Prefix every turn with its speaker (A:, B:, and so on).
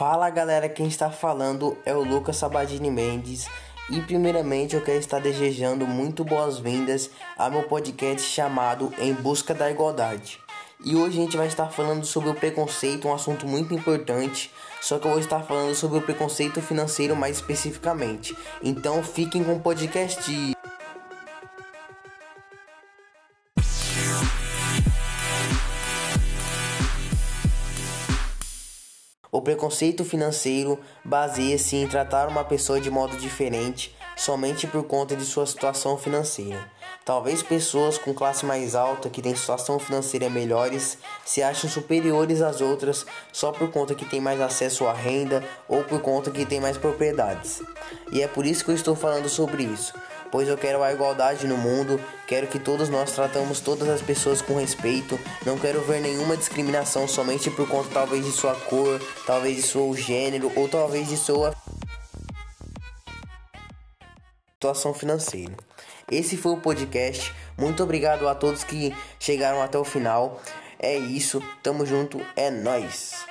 A: Fala galera, quem está falando é o Lucas Sabadini Mendes e primeiramente eu quero estar desejando muito boas-vindas a meu podcast chamado Em Busca da Igualdade. E hoje a gente vai estar falando sobre o preconceito, um assunto muito importante, só que eu vou estar falando sobre o preconceito financeiro mais especificamente. Então fiquem com o podcast. O preconceito financeiro baseia-se em tratar uma pessoa de modo diferente somente por conta de sua situação financeira. Talvez pessoas com classe mais alta que têm situação financeira melhores se achem superiores às outras só por conta que têm mais acesso à renda ou por conta que têm mais propriedades. E é por isso que eu estou falando sobre isso pois eu quero a igualdade no mundo, quero que todos nós tratamos todas as pessoas com respeito, não quero ver nenhuma discriminação somente por conta talvez de sua cor, talvez de seu gênero ou talvez de sua situação financeira. Esse foi o podcast. Muito obrigado a todos que chegaram até o final. É isso, tamo junto, é nós.